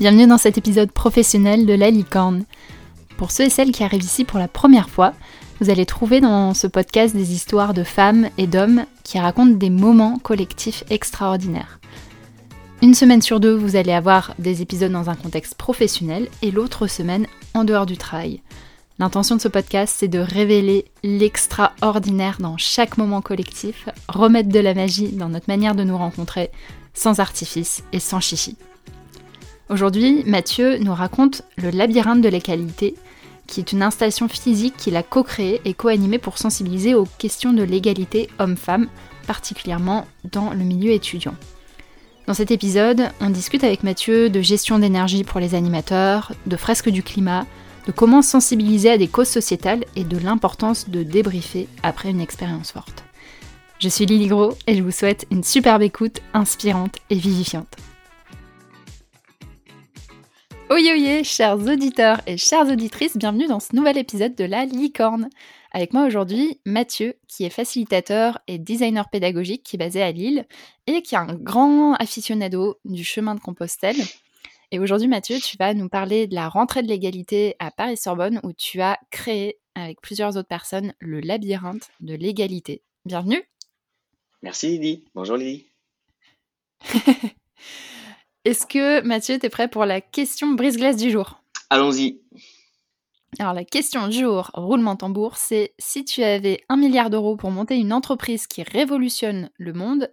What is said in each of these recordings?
Bienvenue dans cet épisode professionnel de La Licorne. Pour ceux et celles qui arrivent ici pour la première fois, vous allez trouver dans ce podcast des histoires de femmes et d'hommes qui racontent des moments collectifs extraordinaires. Une semaine sur deux, vous allez avoir des épisodes dans un contexte professionnel et l'autre semaine en dehors du travail. L'intention de ce podcast, c'est de révéler l'extraordinaire dans chaque moment collectif, remettre de la magie dans notre manière de nous rencontrer, sans artifice et sans chichi. Aujourd'hui, Mathieu nous raconte le labyrinthe de la qui est une installation physique qu'il a co-créée et co-animée pour sensibiliser aux questions de l'égalité homme-femme, particulièrement dans le milieu étudiant. Dans cet épisode, on discute avec Mathieu de gestion d'énergie pour les animateurs, de fresques du climat, de comment sensibiliser à des causes sociétales et de l'importance de débriefer après une expérience forte. Je suis Lily Gros et je vous souhaite une superbe écoute inspirante et vivifiante. Oye chers auditeurs et chères auditrices, bienvenue dans ce nouvel épisode de La Licorne. Avec moi aujourd'hui, Mathieu, qui est facilitateur et designer pédagogique qui est basé à Lille et qui est un grand aficionado du chemin de Compostelle. Et aujourd'hui, Mathieu, tu vas nous parler de la rentrée de l'égalité à Paris-Sorbonne où tu as créé avec plusieurs autres personnes le labyrinthe de l'égalité. Bienvenue. Merci Lily. Bonjour Lily. Est-ce que Mathieu, tu es prêt pour la question brise-glace du jour? Allons-y. Alors la question du jour, roulement tambour, c'est si tu avais un milliard d'euros pour monter une entreprise qui révolutionne le monde,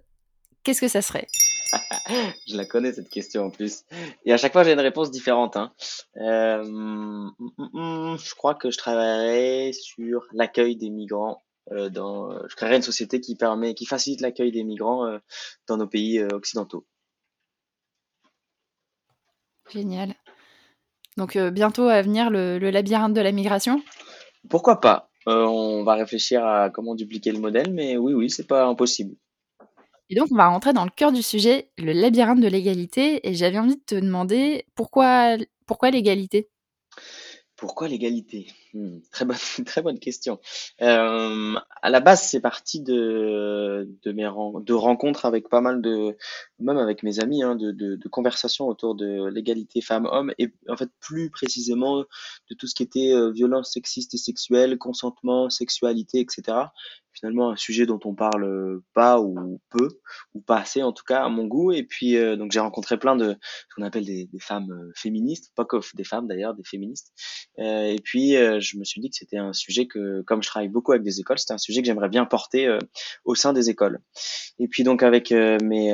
qu'est-ce que ça serait? Je la connais cette question en plus. Et à chaque fois j'ai une réponse différente. Hein. Euh, mm, mm, mm, je crois que je travaillerais sur l'accueil des migrants. Euh, dans, je créerais une société qui permet, qui facilite l'accueil des migrants euh, dans nos pays occidentaux. Génial. Donc euh, bientôt à venir le, labyrinthe de la migration? Pourquoi pas? Euh, On va réfléchir à comment dupliquer le modèle, mais oui, oui, c'est pas impossible. Et donc on va rentrer dans le cœur du sujet, le labyrinthe de l'égalité. Et j'avais envie de te demander pourquoi, pourquoi l'égalité? Pourquoi l'égalité? Hmm, très, bonne, très bonne question. Euh, à la base, c'est parti de, de mes rencontres avec pas mal de, même avec mes amis, hein, de, de, de, conversations autour de l'égalité femmes-hommes et en fait plus précisément de tout ce qui était euh, violence sexiste et sexuelle, consentement, sexualité, etc finalement un sujet dont on parle pas ou peu ou pas assez en tout cas à mon goût. Et puis euh, donc j'ai rencontré plein de ce qu'on appelle des, des, femmes euh, féministes pas que des femmes d'ailleurs des féministes. Euh, et puis euh, je me suis dit que c'était un sujet que comme je travaille beaucoup avec des écoles c'était un sujet que j'aimerais bien porter au sein des écoles. Et puis donc avec mes,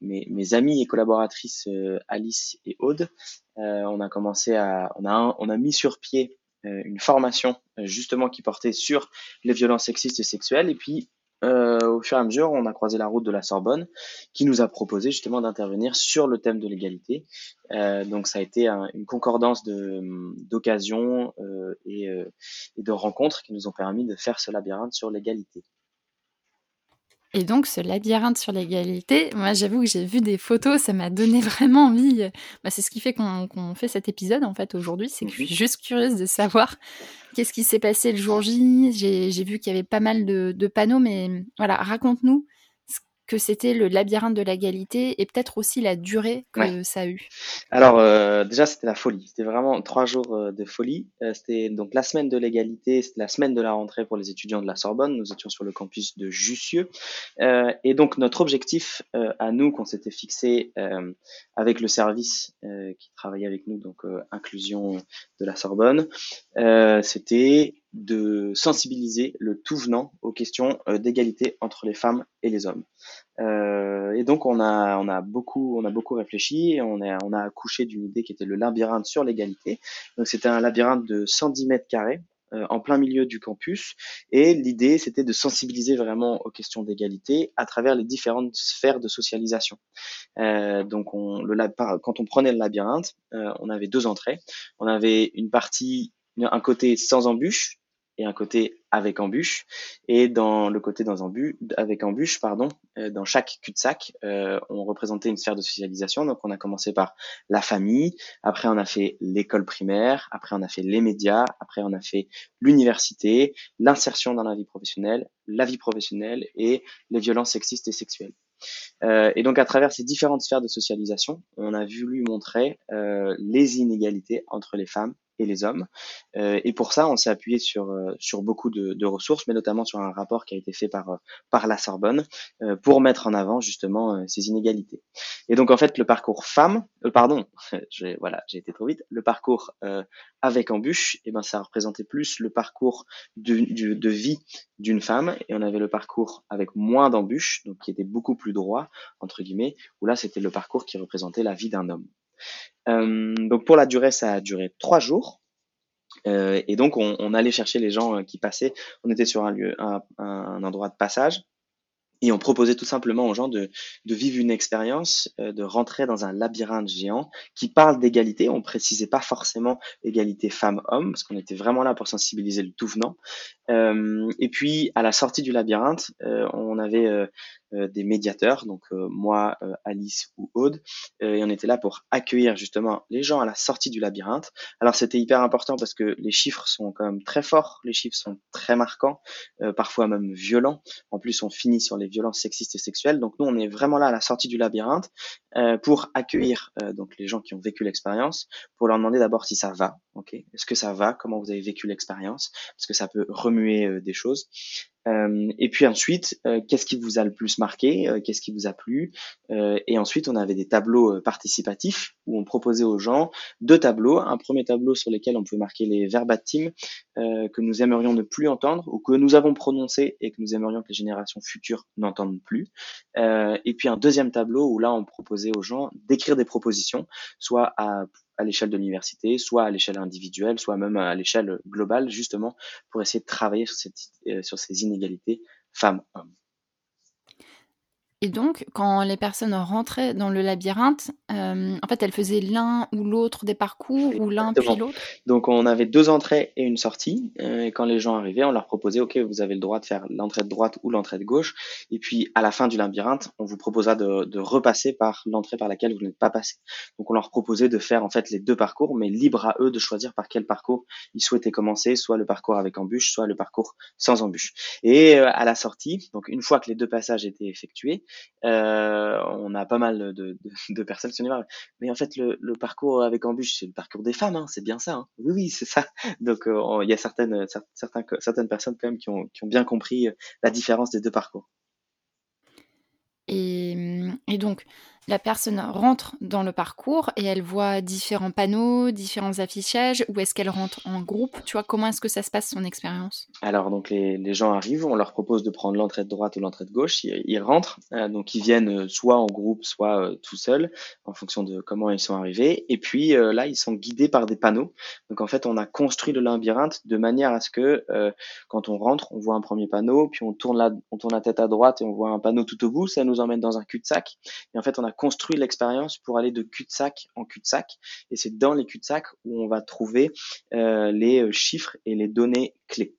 mes, mes amis et collaboratrices Alice et Aude on a commencé à on a on a mis sur pied euh, une formation euh, justement qui portait sur les violences sexistes et sexuelles. Et puis, euh, au fur et à mesure, on a croisé la route de la Sorbonne, qui nous a proposé justement d'intervenir sur le thème de l'égalité. Euh, donc, ça a été une concordance d'occasions euh, et, de rencontres qui nous ont permis de faire ce labyrinthe sur l'égalité. Et donc, ce labyrinthe sur l'égalité, moi, j'avoue que j'ai vu des photos, ça m'a donné vraiment envie. Bah, c'est ce qui fait qu'on fait cet épisode, en fait, aujourd'hui. C'est que je suis juste curieuse de savoir qu'est-ce qui s'est passé le jour J. J'ai vu qu'il y avait pas mal de, de panneaux, mais voilà, raconte-nous que c'était le labyrinthe de l'égalité et peut-être aussi la durée que ça a eu Alors euh, déjà c'était la folie, c'était vraiment trois jours euh, de folie. Euh, c'était donc la semaine de l'égalité, c'était la semaine de la rentrée pour les étudiants de la Sorbonne. Nous étions sur le campus de Jussieu et donc notre objectif à nous qu'on s'était fixé avec le service qui travaillait avec nous donc inclusion de la Sorbonne, c'était de sensibiliser le tout venant aux questions d'égalité entre les femmes et les hommes. Euh, et donc on a, on a beaucoup, on a beaucoup réfléchi et on a, on a accouché d'une idée qui était le labyrinthe sur l'égalité. Donc c'était un labyrinthe de 110 mètres carrés euh, en plein milieu du campus. Et l'idée, c'était de sensibiliser vraiment aux questions d'égalité à travers les différentes sphères de socialisation. Euh, donc, on, le, quand on prenait le labyrinthe, euh, on avait deux entrées. On avait une partie, un côté sans embûche, et un côté avec embûche. Et dans le côté dans embûche, avec embûche, pardon, euh, dans chaque cul-de-sac, euh, on représentait une sphère de socialisation. Donc on a commencé par la famille, après on a fait l'école primaire, après on a fait les médias, après on a fait l'université, l'insertion dans la vie professionnelle, la vie professionnelle et les violences sexistes et sexuelles. et donc à travers ces différentes sphères de socialisation, on a voulu montrer les inégalités entre les femmes et les hommes. Euh, et pour ça, on s'est appuyé sur, euh, sur beaucoup de, de, ressources, mais notamment sur un rapport qui a été fait par, euh, par la Sorbonne pour mettre en avant justement ces inégalités. Et donc en fait, le parcours femme, pardon, j'ai voilà, j'ai été trop vite. Le parcours avec embûche, eh ben ça représentait plus le parcours de, de, de vie d'une femme, et on avait le parcours avec moins d'embûches, donc qui était beaucoup plus droit entre guillemets, où là c'était le parcours qui représentait la vie d'un homme. Euh, donc pour la durée, ça a duré trois jours. Euh, et donc on, allait chercher les gens euh, qui passaient. On était sur un lieu, un, endroit de passage. Et on proposait tout simplement aux gens de, vivre une expérience, de rentrer dans un labyrinthe géant qui parle d'égalité. On précisait pas forcément égalité femmes-hommes, parce qu'on était vraiment là pour sensibiliser le tout venant. Et puis, à la sortie du labyrinthe, on avait des médiateurs, donc euh, moi, euh, Alice ou Aude, et on était là pour accueillir justement les gens à la sortie du labyrinthe. Alors c'était hyper important parce que les chiffres sont quand même très forts, les chiffres sont très marquants, parfois même violents. En plus, on finit sur les violences sexistes et sexuelles. Donc nous, on est vraiment là à la sortie du labyrinthe pour accueillir donc les gens qui ont vécu l'expérience, pour leur demander d'abord si ça va, ok? Est-ce que ça va? Comment vous avez vécu l'expérience? Parce que ça peut remuer des choses. Euh, et puis ensuite, euh, qu'est-ce qui vous a le plus marqué euh, Qu'est-ce qui vous a plu Et ensuite, on avait des tableaux participatifs où on proposait aux gens deux tableaux. Un premier tableau sur lequel on pouvait marquer les verbatims que nous aimerions ne plus entendre ou que nous avons prononcés et que nous aimerions que les générations futures n'entendent plus. et puis un deuxième tableau où là, on proposait aux gens d'écrire des propositions, soit à à l'échelle de l'université, soit à l'échelle individuelle, soit même à l'échelle globale, justement, pour essayer de travailler sur, euh, ces inégalités femmes-hommes. Et donc, quand les personnes rentraient dans le labyrinthe, euh, en fait, elles faisaient l'un ou l'autre des parcours ou l'un puis l'autre Donc, on avait deux entrées et une sortie. Euh, et quand les gens arrivaient, on leur proposait, OK, vous avez le droit de faire l'entrée de droite ou l'entrée de gauche. Et puis, à la fin du labyrinthe, on vous proposera de, de repasser par l'entrée par laquelle vous n'êtes pas passé. Donc, on leur proposait de faire, en fait, les deux parcours, mais libre à eux de choisir par quel parcours ils souhaitaient commencer, soit le parcours avec embûche, soit le parcours sans embûche. Et euh, à la sortie, donc une fois que les deux passages étaient effectués, euh, on a pas mal de, personnes qui sont mais en fait le, parcours avec embûche c'est le parcours des femmes hein, c'est bien ça hein. oui oui c'est ça. Donc euh, il y a certaines certains, certaines personnes quand même qui ont, bien compris la différence des deux parcours. Et, et donc la personne rentre dans le parcours et elle voit différents panneaux, différents affichages, ou est-ce qu'elle rentre en groupe? Tu vois, comment est-ce que ça se passe son expérience? Alors, donc les, les, gens arrivent, on leur propose de prendre l'entrée de droite ou l'entrée de gauche, ils, ils rentrent, euh, donc ils viennent euh, soit en groupe, soit euh, tout seuls, en fonction de comment ils sont arrivés, et puis là, ils sont guidés par des panneaux. Donc en fait, on a construit le labyrinthe de manière à ce que quand on rentre, on voit un premier panneau, puis on tourne, la, on tourne la tête à droite et on voit un panneau tout au bout, ça nous emmène dans un cul-de-sac, et en fait, on a construit l'expérience pour aller de cul-de-sac en cul-de-sac. Et c'est dans les cul-de-sac où on va trouver euh, les euh, chiffres et les données clés.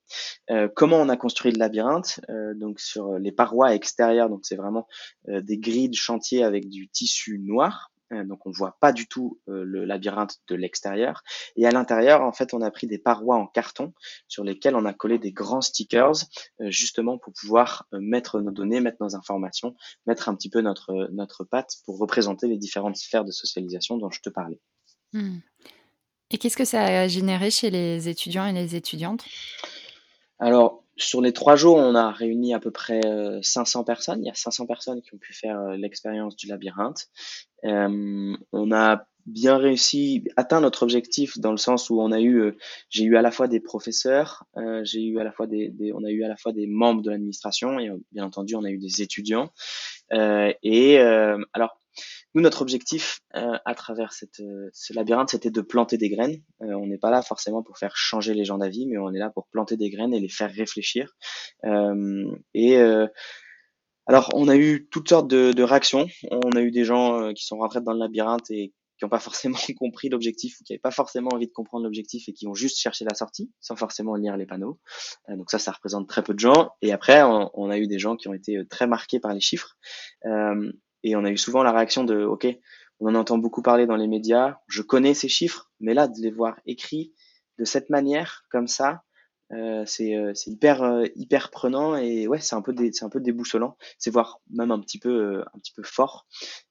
Euh, comment on a construit le labyrinthe Donc sur les parois extérieures, donc c'est vraiment des grilles de chantier avec du tissu noir. Euh, donc on voit pas du tout euh, le labyrinthe de l'extérieur. Et à l'intérieur, en fait, on a pris des parois en carton sur lesquelles on a collé des grands stickers, euh, justement pour pouvoir mettre nos données, mettre nos informations, mettre un petit peu notre notre patte pour représenter les différentes sphères de socialisation dont je te parlais. Hmm. Et qu'est-ce que ça a généré chez les étudiants et les étudiantes? Alors, sur les trois jours, on a réuni à peu près 500 euh, personnes. Il y a 500 personnes qui ont pu faire euh, l'expérience du labyrinthe. Euh, on a bien réussi, atteint notre objectif dans le sens où on a eu, j'ai eu à la fois des professeurs, j'ai eu à la fois des, on a eu à la fois des membres de l'administration et bien entendu on a eu des étudiants. et alors nous, notre objectif euh, à travers cette, euh, ce labyrinthe, c'était de planter des graines. Euh, on n'est pas là forcément pour faire changer les gens d'avis, mais on est là pour planter des graines et les faire réfléchir. et alors, on a eu toutes sortes de, de réactions. On a eu des gens qui sont rentrés dans le labyrinthe et qui n'ont pas forcément compris l'objectif ou qui n'avaient pas forcément envie de comprendre l'objectif et qui ont juste cherché la sortie sans forcément lire les panneaux. donc ça, ça représente très peu de gens. Et après, on, on, a eu des gens qui ont été très marqués par les chiffres. Euh, et on a eu souvent la réaction de, OK, on en entend beaucoup parler dans les médias, je connais ces chiffres, mais là, de les voir écrits de cette manière, comme ça, Euh, c'est euh, hyper euh, hyper prenant et ouais c'est un peu c'est un peu déboussolant. C'est voir même un petit peu un petit peu fort.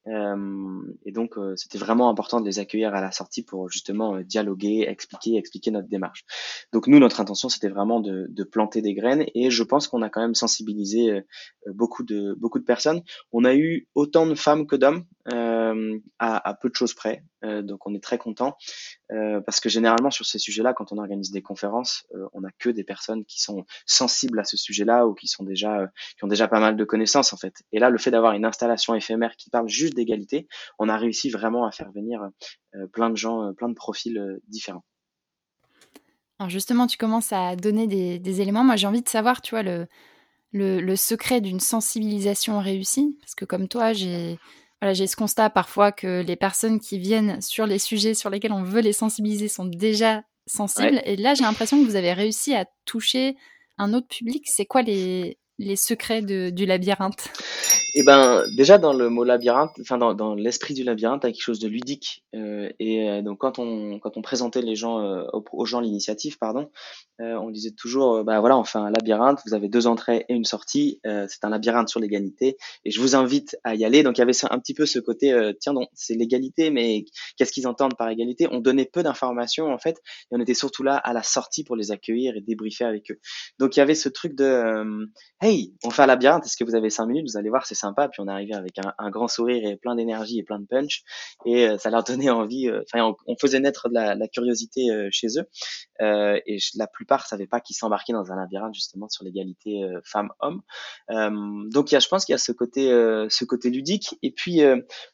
Et donc c'était vraiment important de les accueillir à la sortie pour justement dialoguer expliquer expliquer notre démarche. Donc nous notre intention c'était vraiment de, de planter des graines et je pense qu'on a quand même sensibilisé beaucoup de beaucoup de personnes. On a eu autant de femmes que d'hommes à, à peu de choses près donc on est très content parce que généralement sur ces sujets-là quand on organise des conférences on a que des personnes qui sont sensibles à ce sujet-là ou qui sont déjà euh, qui ont déjà pas mal de connaissances en fait. Et là, le fait d'avoir une installation éphémère qui parle juste d'égalité, on a réussi vraiment à faire venir euh, plein de gens, euh, plein de profils différents. Alors justement, tu commences à donner des, éléments. Moi, j'ai envie de savoir, tu vois, le, secret d'une sensibilisation réussie. Parce que comme toi, j'ai voilà, j'ai ce constat parfois que les personnes qui viennent sur les sujets sur lesquels on veut les sensibiliser sont déjà sensible. Et là, j'ai l'impression que vous avez réussi à toucher un autre public. C'est quoi les, les secrets du labyrinthe eh ben, déjà dans le mot labyrinthe, enfin dans, l'esprit du labyrinthe, il y a quelque chose de ludique. Euh, et euh, donc quand on quand on présentait les gens euh, aux, gens l'initiative, pardon, on disait toujours, bah voilà, on fait un labyrinthe. Vous avez deux entrées et une sortie. c'est un labyrinthe sur l'égalité, et je vous invite à y aller. Donc il y avait un petit peu ce côté, tiens, donc c'est l'égalité, mais qu'est-ce qu'ils entendent par égalité? On donnait peu d'informations en fait, et on était surtout là à la sortie pour les accueillir et débriefer avec eux. Donc il y avait ce truc de, hey, on fait un labyrinthe. Est-ce que vous avez cinq minutes? Vous allez voir, c'est sympa. Puis on est arrivé avec un, grand sourire et plein d'énergie et plein de punch. Et euh, ça leur donnait envie. Euh, enfin, on, faisait naître de la, curiosité euh, chez eux. et la plupart savaient pas qu'ils s'embarquaient dans un labyrinthe justement sur l'égalité femmes-hommes. donc il y a, je pense qu'il y a ce côté, ce côté ludique. Et puis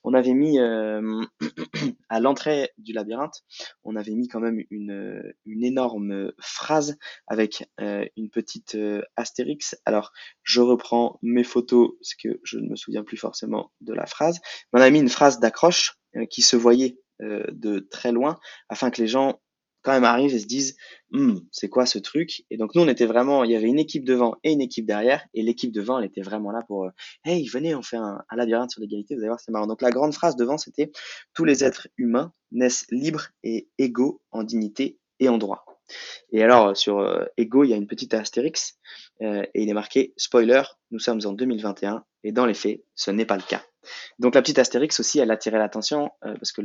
on avait mis à l'entrée du labyrinthe, on avait mis quand même une, une énorme phrase avec une petite astérix. Alors je reprends mes photos parce que je ne me souviens plus forcément de la phrase. On a mis une phrase d'accroche euh, qui se voyait euh, de très loin afin que les gens quand même arrivent et se disent hm, c'est quoi ce truc? Et donc nous on était vraiment il y avait une équipe devant et une équipe derrière et l'équipe devant elle était vraiment là pour euh, hey venez on fait un, un labyrinthe sur l'égalité vous allez voir c'est marrant. Donc la grande phrase devant c'était tous les êtres humains naissent libres et égaux en dignité et en droit. Et alors, sur Ego, il y a une petite astérix euh, et il est marqué spoiler, nous sommes en 2021 et dans les faits, ce n'est pas le cas. Donc la petite astérix aussi, elle attirait l'attention euh, parce que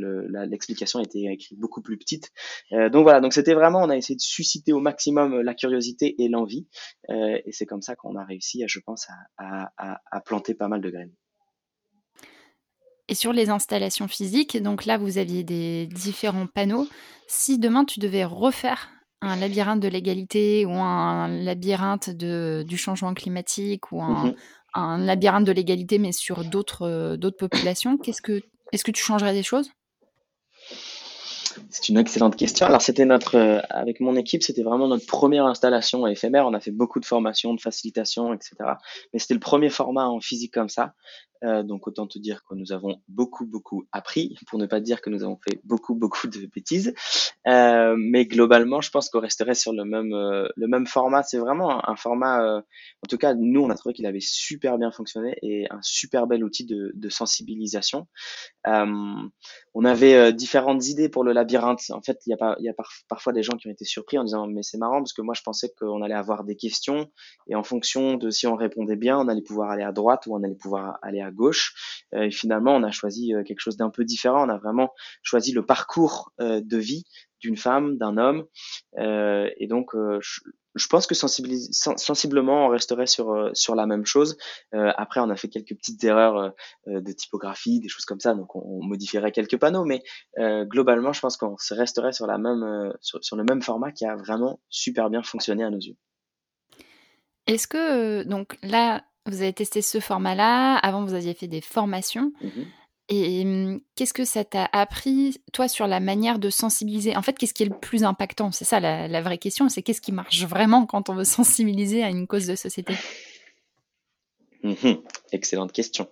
l'explication était écrite beaucoup plus petite. donc voilà, donc c'était vraiment, on a essayé de susciter au maximum la curiosité et l'envie et c'est comme ça qu'on a réussi, je pense, à planter pas mal de graines. Et sur les installations physiques, donc là vous aviez des différents panneaux. Si demain tu devais refaire un labyrinthe de l'égalité ou un labyrinthe de, du changement climatique ou un, mmh labyrinthe de l'égalité mais sur d'autres euh, d'autres populations, qu'est-ce que est-ce que tu changerais des choses? C'est une excellente question. Alors c'était notre, euh, avec mon équipe, c'était vraiment notre première installation éphémère. On a fait beaucoup de formations, de facilitation, etc. Mais c'était le premier format en physique comme ça. Euh, donc autant te dire que nous avons beaucoup beaucoup appris, pour ne pas dire que nous avons fait beaucoup beaucoup de bêtises. Euh, mais globalement, je pense qu'on resterait sur le même euh, le même format. C'est vraiment un, format, en tout cas nous on a trouvé qu'il avait super bien fonctionné et un super bel outil de, sensibilisation. on avait différentes idées pour le labyrinthe. En fait, il y a pas il y a parfois des gens qui ont été surpris en disant mais c'est marrant parce que moi je pensais qu'on allait avoir des questions et en fonction de si on répondait bien, on allait pouvoir aller à droite ou on allait pouvoir aller à gauche. Euh, et finalement, on a choisi euh, quelque chose d'un peu différent. On a vraiment choisi le parcours euh, de vie d'une femme, d'un homme. et donc, je, pense que sensiblement, on resterait sur sur la même chose. après, on a fait quelques petites erreurs de typographie, des choses comme ça, donc on, modifierait quelques panneaux, mais globalement, je pense qu'on resterait sur le même format qui a vraiment super bien fonctionné à nos yeux. Est-ce que donc là, vous avez testé ce format-là. Avant, vous aviez fait des formations. Mmh et mmh, qu'est-ce que ça t'a appris, toi, sur la manière de sensibiliser? En fait, qu'est-ce qui est le plus impactant? C'est ça la, vraie question, c'est qu'est-ce qui marche vraiment quand on veut sensibiliser à une cause de société? Mmh Excellente question.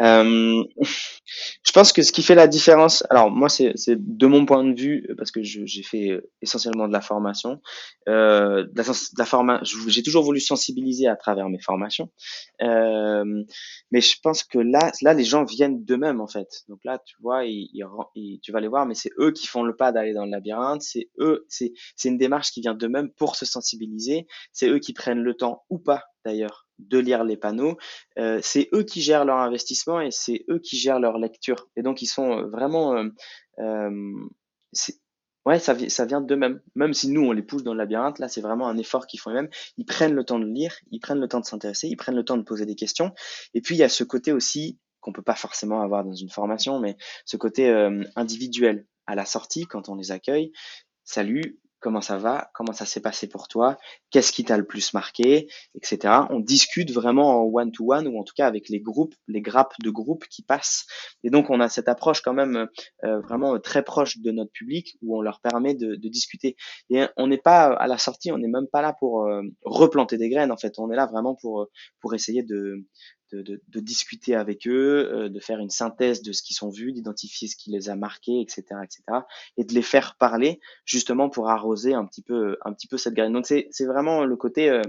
Euh, Je pense que ce qui fait la différence, alors moi c'est de mon point de vue, parce que j'ai fait euh, essentiellement de la formation, euh, de la, la forma, j'ai toujours voulu sensibiliser à travers mes formations, euh, mais je pense que là, là les gens viennent d'eux-mêmes en fait. Donc là, tu vois, ils, ils, tu vas les voir, mais c'est eux qui font le pas d'aller dans le labyrinthe, c'est eux, c'est une démarche qui vient d'eux-mêmes pour se sensibiliser, c'est eux qui prennent le temps ou pas d'ailleurs de lire les panneaux. Euh, c'est eux qui gèrent leur investissement et c'est eux qui gèrent leur lecture. Et donc ils sont euh, vraiment, euh, euh ouais, ça, ça vient d'eux-mêmes. Même si nous on les pousse dans le labyrinthe, là c'est vraiment un effort qu'ils font eux-mêmes. Ils prennent le temps de lire, ils prennent le temps de s'intéresser, ils prennent le temps de poser des questions. Et puis il y a ce côté aussi qu'on peut pas forcément avoir dans une formation, mais ce côté individuel à la sortie quand on les accueille. Salut, comment ça va, comment ça s'est passé pour toi, qu'est-ce qui t'a le plus marqué, etc. On discute vraiment en one-to-one ou en tout cas avec les groupes, les grappes de groupes qui passent. Et donc on a cette approche quand même euh, vraiment très proche de notre public où on leur permet de, de discuter. Et on n'est pas à la sortie, on n'est même pas là pour euh, replanter des graines en fait. On est là vraiment pour pour essayer de de, de, de, discuter avec eux, euh, de faire une synthèse de ce qu'ils sont vus, d'identifier ce qui les a marqués, etc., etc., et de les faire parler justement pour arroser un petit peu, un petit peu cette graine. Donc c'est, vraiment le côté, euh,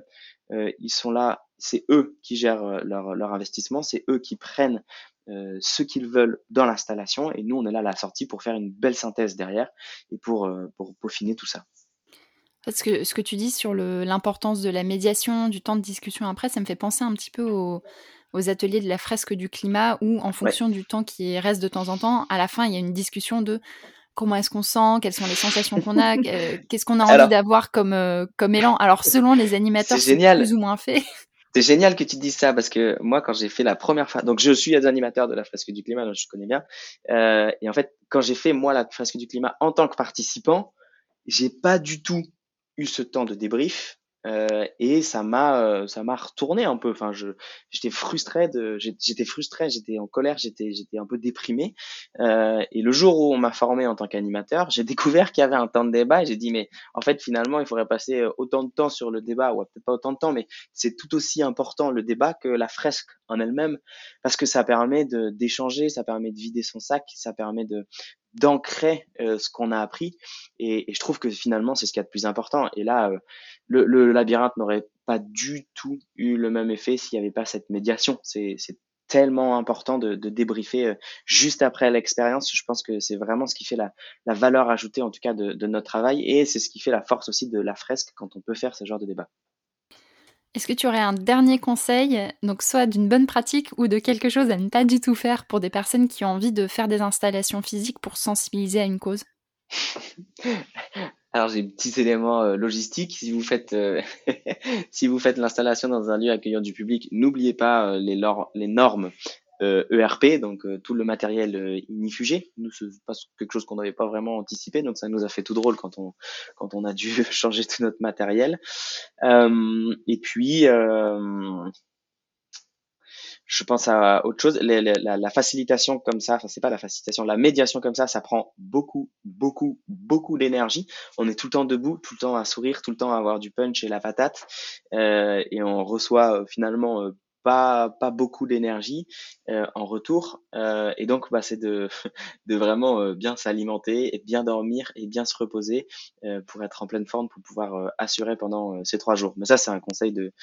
euh ils sont là, c'est eux qui gèrent euh, leur, leur investissement, c'est eux qui prennent euh, ce qu'ils veulent dans l'installation, et nous on est là à la sortie pour faire une belle synthèse derrière et pour, pour peaufiner tout ça. Parce que ce que tu dis sur l'importance de la médiation, du temps de discussion après, ça me fait penser un petit peu au, aux ateliers de la fresque du climat où, en fonction du temps qui reste de temps en temps, à la fin, il y a une discussion de comment est-ce qu'on sent, quelles sont les sensations qu'on a, euh, qu'est-ce qu'on a envie d'avoir comme, euh, comme élan. Alors, selon les animateurs, c'est plus ou moins fait. C'est génial que tu dises ça parce que moi, quand j'ai fait la première fois, donc je suis animateur de la fresque du climat, donc je connais bien. Euh, et en fait, quand j'ai fait moi la fresque du climat en tant que participant, j'ai pas du tout eu ce temps de débrief euh, et ça m'a euh, ça m'a retourné un peu. Enfin je j'étais frustré de j'étais frustré j'étais en colère j'étais j'étais un peu déprimé. Euh, et le jour où on m'a formé en tant qu'animateur j'ai découvert qu'il y avait un temps de débat et j'ai dit mais en fait finalement il faudrait passer autant de temps sur le débat ou peut-être pas autant de temps mais c'est tout aussi important le débat que la fresque en elle-même. Parce que ça permet de d'échanger ça permet de vider son sac ça permet de d'ancrer euh, ce qu'on a appris. Et, et, je trouve que finalement, c'est ce qui est a de plus important. Et là, euh, le, le, labyrinthe n'aurait pas du tout eu le même effet s'il n'y avait pas cette médiation. C'est tellement important de, de débriefer euh, juste après l'expérience. Je pense que c'est vraiment ce qui fait la, la, valeur ajoutée, en tout cas, de, de notre travail. Et c'est ce qui fait la force aussi de la fresque quand on peut faire ce genre de débat. Est-ce que tu aurais un dernier conseil, donc soit d'une bonne pratique ou de quelque chose à ne pas du tout faire pour des personnes qui ont envie de faire des installations physiques pour sensibiliser à une cause? Alors j'ai petits éléments euh, logistiques. Si vous faites euh, si faites l'installation dans un lieu accueillant du public, n'oubliez pas euh, les, normes euh, e donc euh, tout le matériel euh, inifugé. Nous, c'est quelque chose qu'on n'avait pas vraiment anticipé, donc ça nous a fait tout drôle quand on quand on a dû changer tout notre matériel. et puis je pense à autre chose. La, la, la facilitation comme ça, enfin c'est pas la facilitation, la médiation comme ça, ça prend beaucoup, beaucoup, beaucoup d'énergie. On est tout le temps debout, tout le temps à sourire, tout le temps à avoir du punch et la patate, euh, et on reçoit finalement pas, beaucoup d'énergie euh, en retour. Euh, et donc, bah, c'est de, vraiment euh, bien s'alimenter et bien dormir et bien se reposer pour être en pleine forme, pour pouvoir assurer pendant ces trois jours. Mais ça, c'est un conseil de,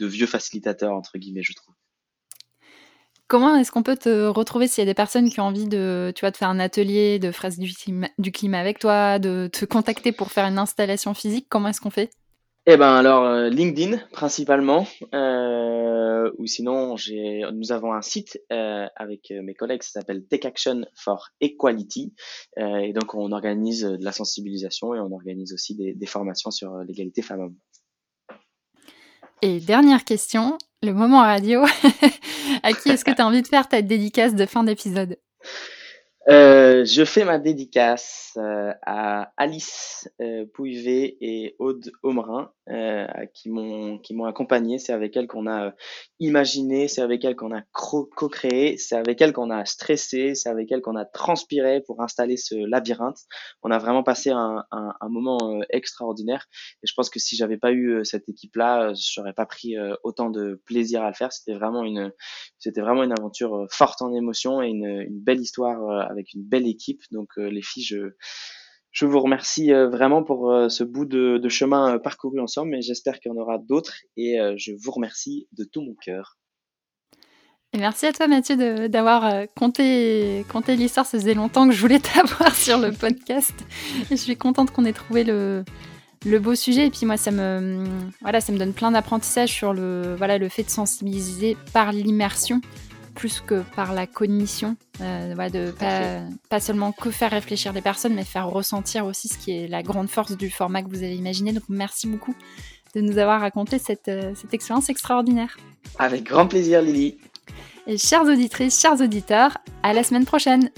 vieux facilitateur, entre guillemets, je trouve. Comment est-ce qu'on peut te retrouver s'il y a des personnes qui ont envie de, tu vois, de faire un atelier de du du climat avec toi, de te contacter pour faire une installation physique? Comment est-ce qu'on fait? Eh ben alors euh, LinkedIn principalement, euh, ou sinon j'ai, nous avons un site euh, avec mes collègues, ça s'appelle Take Action for Equality, et donc on organise de la sensibilisation et on organise aussi des, des formations sur l'égalité femmes-hommes. Et dernière question, le moment radio, à qui est-ce que tu as envie de faire ta dédicace de fin d'épisode? Euh, je fais ma dédicace euh, à Alice euh, Pouivet et Aude Omerin euh, qui m'ont qui m'ont accompagné. C'est avec elles qu'on a euh, imaginé, c'est avec elles qu'on a co-créé, c'est avec elles qu'on a stressé, c'est avec elles qu'on a transpiré pour installer ce labyrinthe. On a vraiment passé un, un, un moment extraordinaire. Et je pense que si j'avais pas eu cette équipe-là, j'aurais pas pris autant de plaisir à le faire. C'était vraiment une c'était vraiment une aventure forte en émotion et une, une belle histoire avec une belle équipe. Donc euh, les filles, je, je vous remercie euh, vraiment pour euh, ce bout de, chemin parcouru ensemble, mais j'espère qu'il y en aura d'autres et je vous remercie de tout mon cœur. Et merci à toi Mathieu d'avoir compté, compté l'histoire. Ça faisait longtemps que je voulais t'avoir sur le podcast. je suis contente qu'on ait trouvé le, le beau sujet. Et puis moi, ça me, voilà, ça me donne plein d'apprentissages sur le, voilà, le fait de sensibiliser par l'immersion plus que par la cognition, euh, ouais, de pas, pas, seulement que faire réfléchir les personnes, mais faire ressentir aussi ce qui est la grande force du format que vous avez imaginé. Donc merci beaucoup de nous avoir raconté cette, euh, cette expérience extraordinaire. Avec grand plaisir Lily. Et chères auditrices, chers auditeurs, à la semaine prochaine.